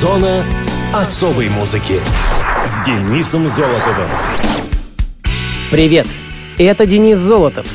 Зона особой музыки с Денисом Золотовым. Привет! Это Денис Золотов.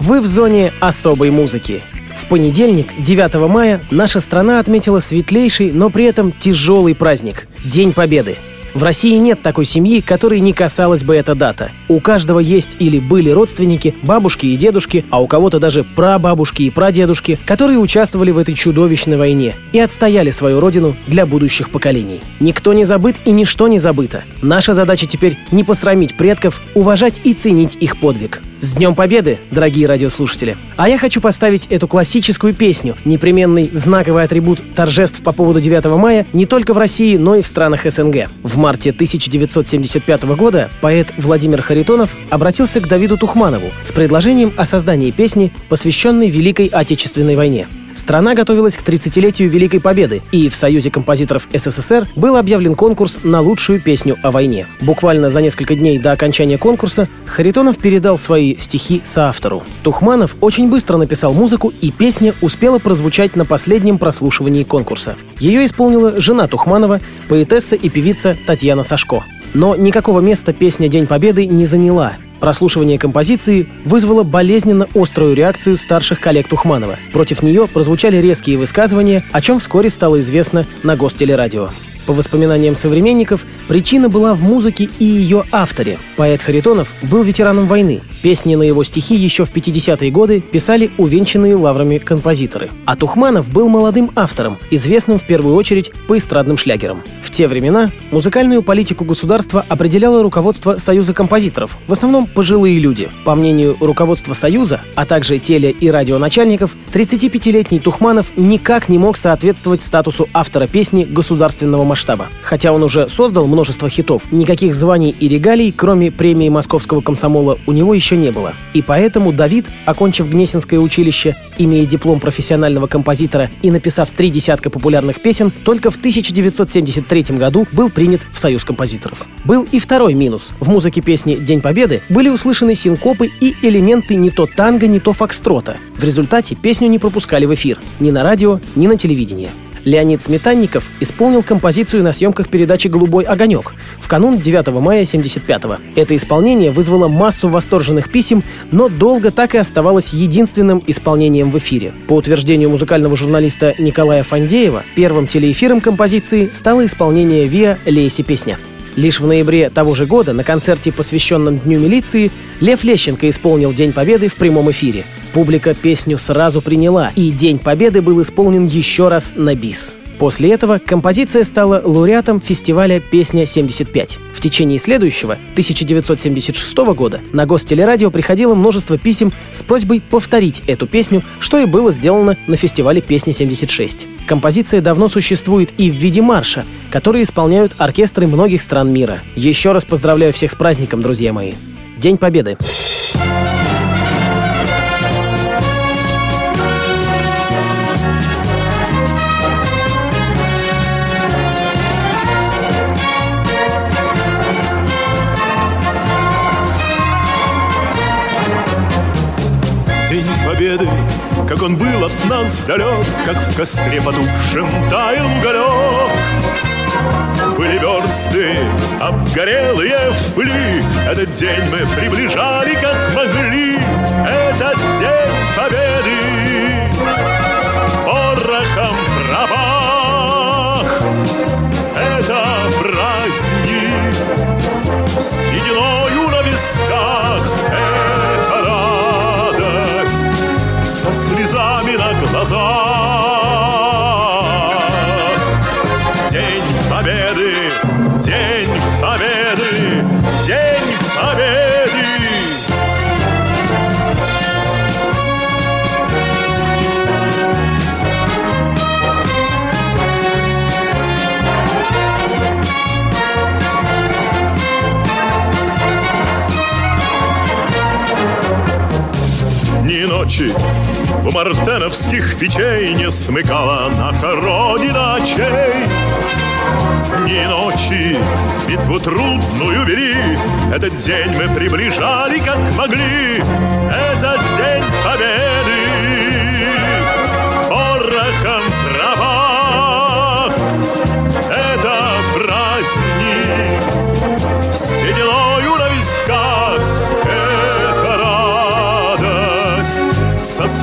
Вы в зоне особой музыки. В понедельник, 9 мая, наша страна отметила светлейший, но при этом тяжелый праздник – День Победы – в России нет такой семьи, которой не касалась бы эта дата. У каждого есть или были родственники, бабушки и дедушки, а у кого-то даже прабабушки и прадедушки, которые участвовали в этой чудовищной войне и отстояли свою родину для будущих поколений. Никто не забыт и ничто не забыто. Наша задача теперь не посрамить предков, уважать и ценить их подвиг. С Днем Победы, дорогие радиослушатели! А я хочу поставить эту классическую песню, непременный знаковый атрибут торжеств по поводу 9 мая не только в России, но и в странах СНГ. В марте 1975 года поэт Владимир Харитонов обратился к Давиду Тухманову с предложением о создании песни, посвященной Великой Отечественной войне. Страна готовилась к 30-летию Великой Победы, и в Союзе композиторов СССР был объявлен конкурс на лучшую песню о войне. Буквально за несколько дней до окончания конкурса Харитонов передал свои стихи соавтору. Тухманов очень быстро написал музыку, и песня успела прозвучать на последнем прослушивании конкурса. Ее исполнила жена Тухманова, поэтесса и певица Татьяна Сашко. Но никакого места песня «День Победы» не заняла, Прослушивание композиции вызвало болезненно острую реакцию старших коллег Тухманова. Против нее прозвучали резкие высказывания, о чем вскоре стало известно на гостелерадио. По воспоминаниям современников, причина была в музыке и ее авторе. Поэт Харитонов был ветераном войны. Песни на его стихи еще в 50-е годы писали увенчанные лаврами композиторы. А Тухманов был молодым автором, известным в первую очередь по эстрадным шлягерам. В те времена музыкальную политику государства определяло руководство Союза композиторов, в основном пожилые люди. По мнению руководства Союза, а также теле- и радионачальников, 35-летний Тухманов никак не мог соответствовать статусу автора песни государственного масштаба. Хотя он уже создал множество хитов, никаких званий и регалий, кроме премии московского комсомола, у него еще не было. И поэтому Давид, окончив Гнесинское училище, имея диплом профессионального композитора и написав три десятка популярных песен, только в 1973 году был принят в Союз композиторов. Был и второй минус. В музыке песни «День Победы» были услышаны синкопы и элементы не то танго, не то фокстрота. В результате песню не пропускали в эфир ни на радио, ни на телевидении. Леонид Сметанников исполнил композицию на съемках передачи «Голубой огонек» в канун 9 мая 75-го. Это исполнение вызвало массу восторженных писем, но долго так и оставалось единственным исполнением в эфире. По утверждению музыкального журналиста Николая Фандеева, первым телеэфиром композиции стало исполнение ВИА «Лейси песня». Лишь в ноябре того же года на концерте, посвященном Дню милиции, Лев Лещенко исполнил День Победы в прямом эфире. Публика песню сразу приняла, и День Победы был исполнен еще раз на бис. После этого композиция стала лауреатом фестиваля «Песня-75». В течение следующего, 1976 года, на Гостелерадио приходило множество писем с просьбой повторить эту песню, что и было сделано на фестивале «Песня-76». Композиция давно существует и в виде марша, который исполняют оркестры многих стран мира. Еще раз поздравляю всех с праздником, друзья мои. День Победы! От нас далек, Как в костре потухшем таял уголек. Были версты, обгорелые в пыли, Этот день мы приближали, как могли. Этот день Победы порохом пропах. Со слезами на глазах. День Победы, День Победы, День Победы. Ни ночи у мартеновских печей Не смыкала наша Родина очей. Ни ночи битву трудную вели, Этот день мы приближали, как могли. Этот день победы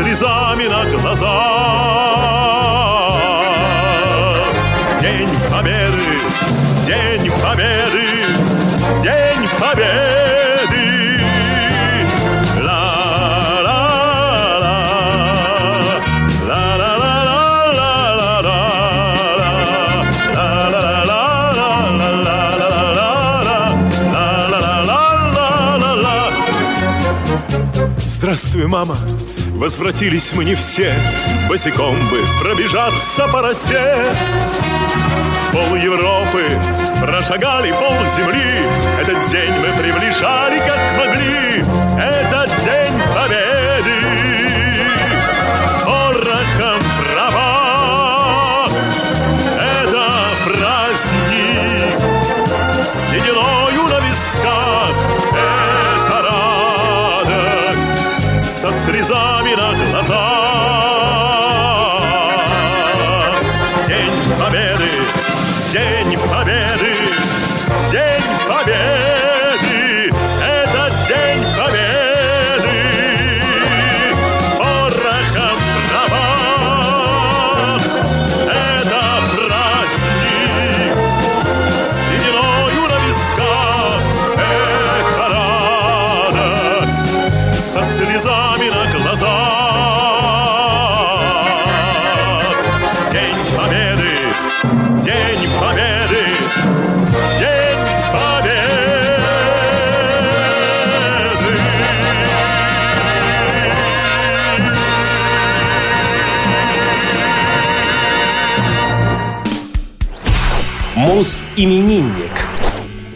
слезами на глазах. День Победы, День Победы, День Победы. Здравствуй, мама возвратились мы не все Босиком бы пробежаться по росе. Пол Европы прошагали пол земли. Этот день мы приближали как могли. Этот со слезами на глазах Мус-именинник.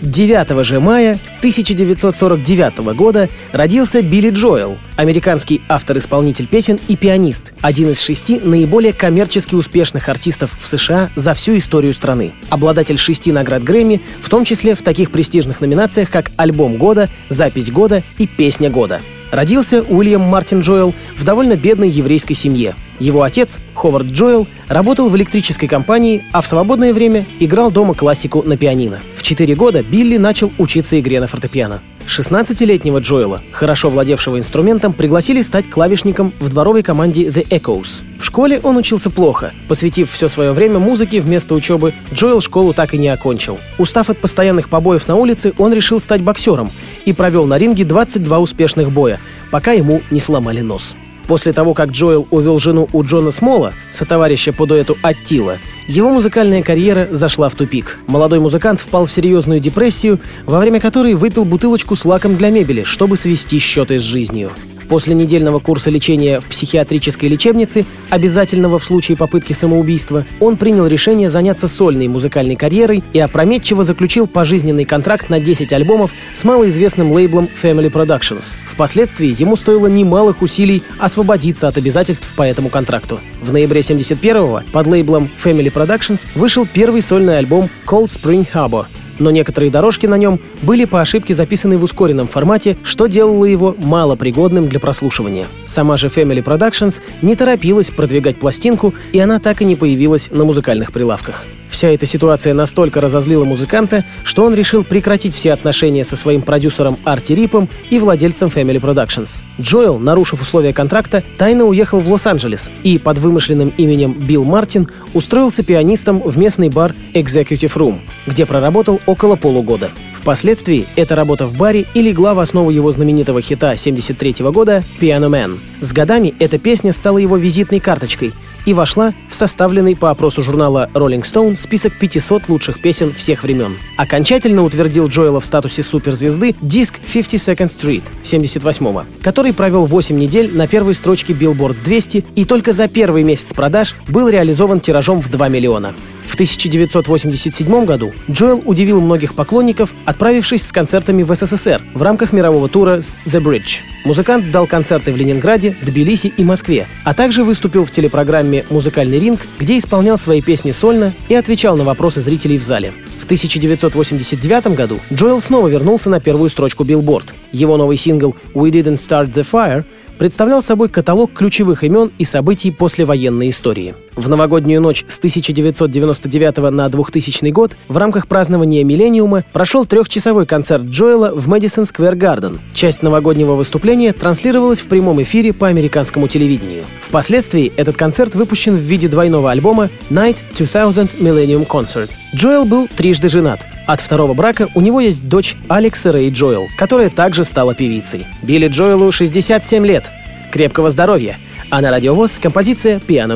9 же мая 1949 года родился Билли Джоэл, американский автор-исполнитель песен и пианист, один из шести наиболее коммерчески успешных артистов в США за всю историю страны. Обладатель шести наград Грэмми, в том числе в таких престижных номинациях, как «Альбом года», «Запись года» и «Песня года». Родился Уильям Мартин Джоэл в довольно бедной еврейской семье. Его отец, Ховард Джоэл, работал в электрической компании, а в свободное время играл дома классику на пианино. В 4 года Билли начал учиться игре на фортепиано. 16-летнего Джоэла, хорошо владевшего инструментом, пригласили стать клавишником в дворовой команде The Echoes. В школе он учился плохо. Посвятив все свое время музыке вместо учебы, Джоэл школу так и не окончил. Устав от постоянных побоев на улице, он решил стать боксером и провел на ринге 22 успешных боя, пока ему не сломали нос. После того, как Джоэл увел жену у Джона Смола, сотоварища по дуэту Аттила, его музыкальная карьера зашла в тупик. Молодой музыкант впал в серьезную депрессию, во время которой выпил бутылочку с лаком для мебели, чтобы свести счеты с жизнью. После недельного курса лечения в психиатрической лечебнице, обязательного в случае попытки самоубийства, он принял решение заняться сольной музыкальной карьерой и опрометчиво заключил пожизненный контракт на 10 альбомов с малоизвестным лейблом Family Productions. Впоследствии ему стоило немалых усилий освободиться от обязательств по этому контракту. В ноябре 71-го под лейблом Family Productions вышел первый сольный альбом Cold Spring Harbor, но некоторые дорожки на нем были по ошибке записаны в ускоренном формате, что делало его малопригодным для прослушивания. Сама же Family Productions не торопилась продвигать пластинку, и она так и не появилась на музыкальных прилавках. Вся эта ситуация настолько разозлила музыканта, что он решил прекратить все отношения со своим продюсером Арти Рипом и владельцем Family Productions. Джоэл, нарушив условия контракта, тайно уехал в Лос-Анджелес и под вымышленным именем Билл Мартин устроился пианистом в местный бар Executive Room, где проработал около полугода. Впоследствии эта работа в баре и легла в основу его знаменитого хита 73 года «Piano Man». С годами эта песня стала его визитной карточкой и вошла в составленный по опросу журнала Rolling Stone список 500 лучших песен всех времен. Окончательно утвердил Джоэла в статусе суперзвезды диск 52nd Street 78 который провел 8 недель на первой строчке Billboard 200 и только за первый месяц продаж был реализован тиражом в 2 миллиона. В 1987 году Джоэл удивил многих поклонников, отправившись с концертами в СССР в рамках мирового тура с The Bridge. Музыкант дал концерты в Ленинграде, Тбилиси и Москве, а также выступил в телепрограмме «Музыкальный ринг», где исполнял свои песни сольно и отвечал на вопросы зрителей в зале. В 1989 году Джоэл снова вернулся на первую строчку Billboard. Его новый сингл «We Didn't Start the Fire» представлял собой каталог ключевых имен и событий послевоенной истории. В новогоднюю ночь с 1999 на 2000 год в рамках празднования «Миллениума» прошел трехчасовой концерт Джоэла в Мэдисон Сквер Гарден. Часть новогоднего выступления транслировалась в прямом эфире по американскому телевидению. Впоследствии этот концерт выпущен в виде двойного альбома Night 2000 Millennium Concert. Джоэл был трижды женат. От второго брака у него есть дочь Алекса Рэй Джоэл, которая также стала певицей. Билли Джоэлу 67 лет. Крепкого здоровья. А на радиовоз композиция «Piano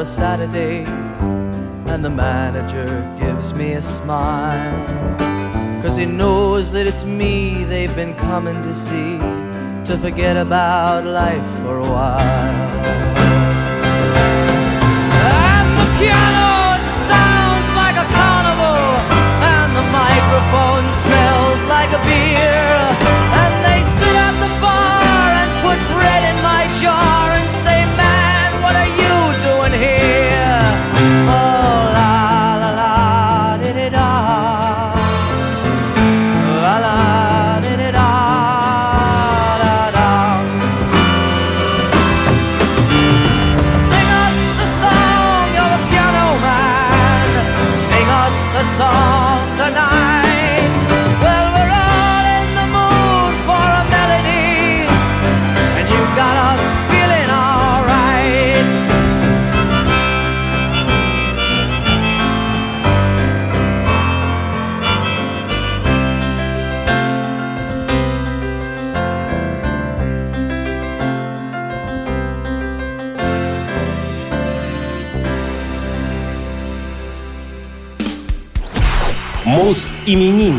A Saturday, and the manager gives me a smile. Cause he knows that it's me they've been coming to see, to forget about life for a while. And the piano it sounds like a carnival, and the microphone smells like a beer. And they sit at the bar and put bread in my jar 意に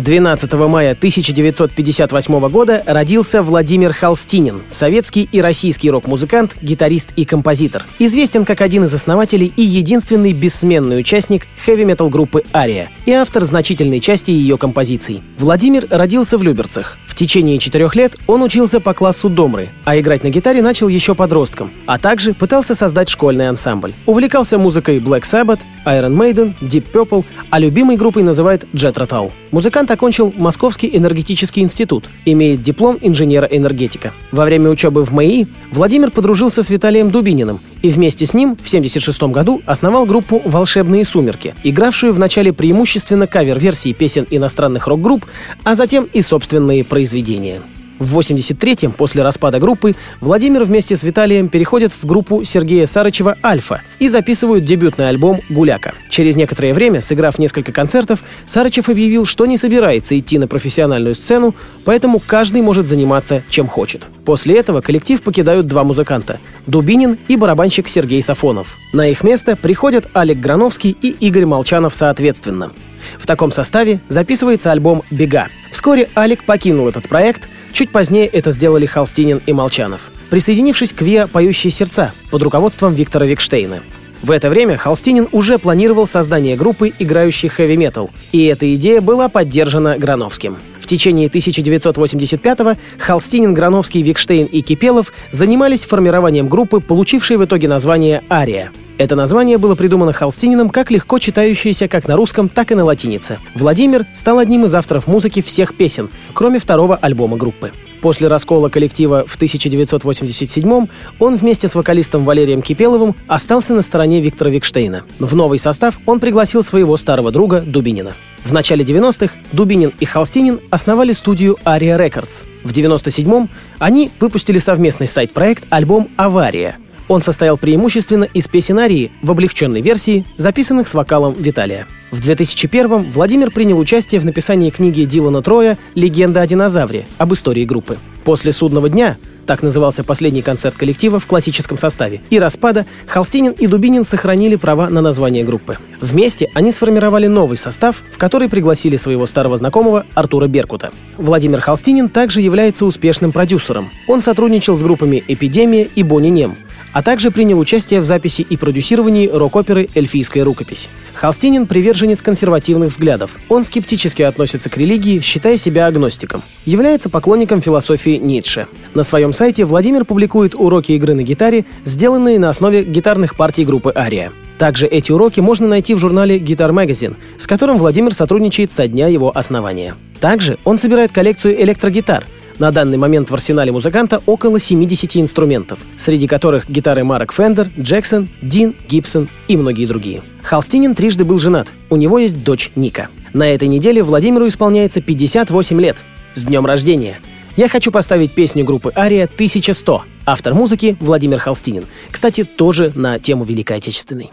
12 мая 1958 года родился Владимир Холстинин, советский и российский рок-музыкант, гитарист и композитор. Известен как один из основателей и единственный бессменный участник хэви-метал группы «Ария» и автор значительной части ее композиций. Владимир родился в Люберцах. В течение четырех лет он учился по классу домры, а играть на гитаре начал еще подростком, а также пытался создать школьный ансамбль. Увлекался музыкой Black Sabbath, Iron Maiden, Deep Purple, а любимой группой называет Jet Rotal. Музыкант окончил Московский энергетический институт, имеет диплом инженера-энергетика. Во время учебы в МАИ Владимир подружился с Виталием Дубининым и вместе с ним в 1976 году основал группу «Волшебные сумерки», игравшую в начале преимущественно кавер-версии песен иностранных рок-групп, а затем и собственные произведения. В 83-м, после распада группы, Владимир вместе с Виталием переходят в группу Сергея Сарычева «Альфа» и записывают дебютный альбом «Гуляка». Через некоторое время, сыграв несколько концертов, Сарычев объявил, что не собирается идти на профессиональную сцену, поэтому каждый может заниматься чем хочет. После этого коллектив покидают два музыканта – Дубинин и барабанщик Сергей Сафонов. На их место приходят Алек Грановский и Игорь Молчанов соответственно. В таком составе записывается альбом «Бега». Вскоре Алик покинул этот проект, чуть позднее это сделали Холстинин и Молчанов, присоединившись к ВИА «Поющие сердца» под руководством Виктора Викштейна. В это время Холстинин уже планировал создание группы, играющей хэви-метал, и эта идея была поддержана Грановским. В течение 1985-го Холстинин, Грановский, Викштейн и Кипелов занимались формированием группы, получившей в итоге название «Ария». Это название было придумано Холстининым как легко читающееся как на русском, так и на латинице. Владимир стал одним из авторов музыки всех песен, кроме второго альбома группы. После раскола коллектива в 1987 он вместе с вокалистом Валерием Кипеловым остался на стороне Виктора Викштейна. В новый состав он пригласил своего старого друга Дубинина. В начале 90-х Дубинин и Холстинин основали студию Aria Records. В 97-м они выпустили совместный сайт-проект альбом «Авария», он состоял преимущественно из песен арии в облегченной версии, записанных с вокалом Виталия. В 2001-м Владимир принял участие в написании книги Дилана Троя «Легенда о динозавре» об истории группы. После «Судного дня» так назывался последний концерт коллектива в классическом составе, и распада Холстинин и Дубинин сохранили права на название группы. Вместе они сформировали новый состав, в который пригласили своего старого знакомого Артура Беркута. Владимир Холстинин также является успешным продюсером. Он сотрудничал с группами «Эпидемия» и «Бонни Нем», а также принял участие в записи и продюсировании рок-оперы «Эльфийская рукопись». Холстинин – приверженец консервативных взглядов. Он скептически относится к религии, считая себя агностиком. Является поклонником философии Ницше. На своем сайте Владимир публикует уроки игры на гитаре, сделанные на основе гитарных партий группы «Ария». Также эти уроки можно найти в журнале Guitar Magazine, с которым Владимир сотрудничает со дня его основания. Также он собирает коллекцию электрогитар – на данный момент в арсенале музыканта около 70 инструментов, среди которых гитары марок Фендер, Джексон, Дин, Гибсон и многие другие. Холстинин трижды был женат. У него есть дочь Ника. На этой неделе Владимиру исполняется 58 лет. С днем рождения! Я хочу поставить песню группы «Ария» «1100». Автор музыки Владимир Холстинин. Кстати, тоже на тему Великой Отечественной.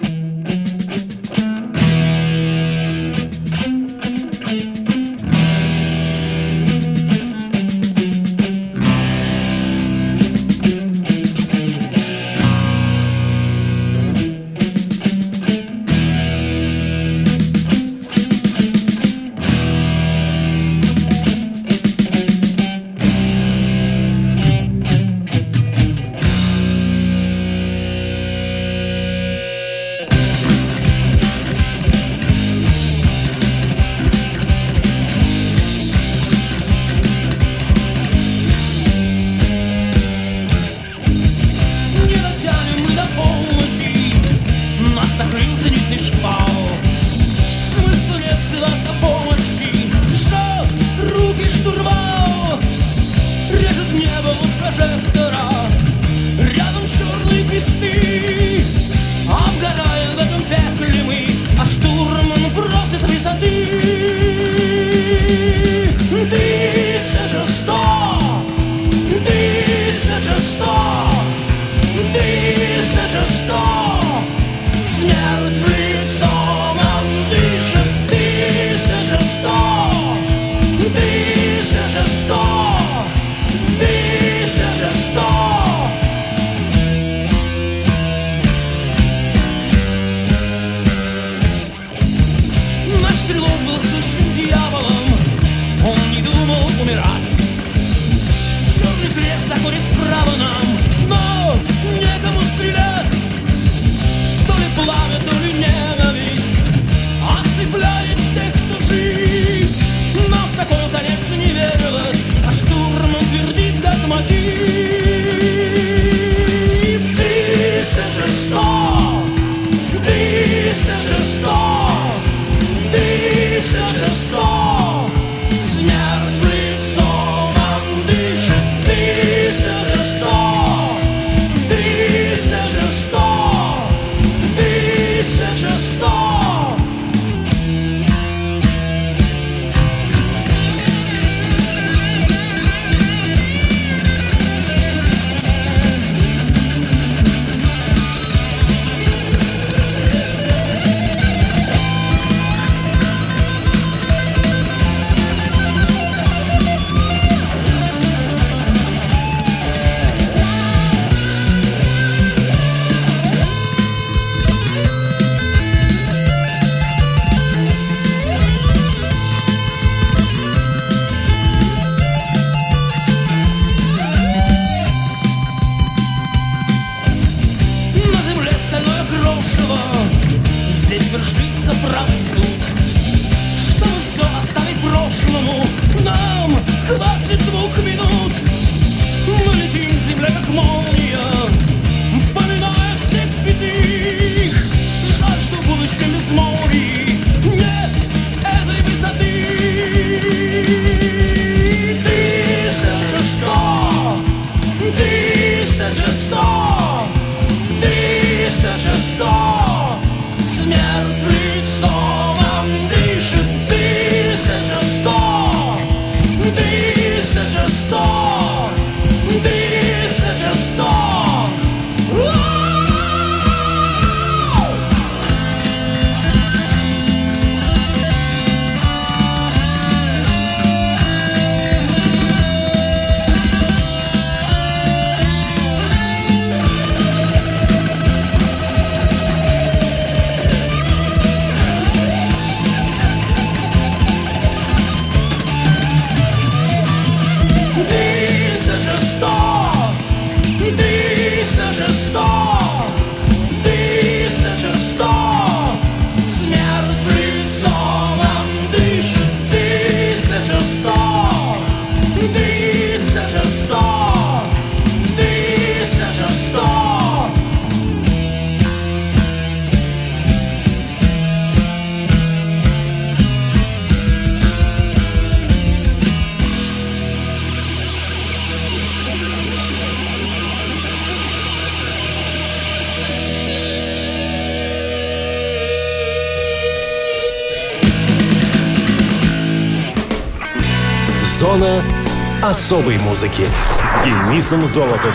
особой музыки с Денисом Золотовым.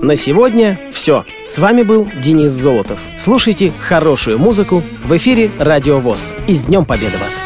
На сегодня все. С вами был Денис Золотов. Слушайте хорошую музыку в эфире Радио ВОЗ. И с Днем Победы вас!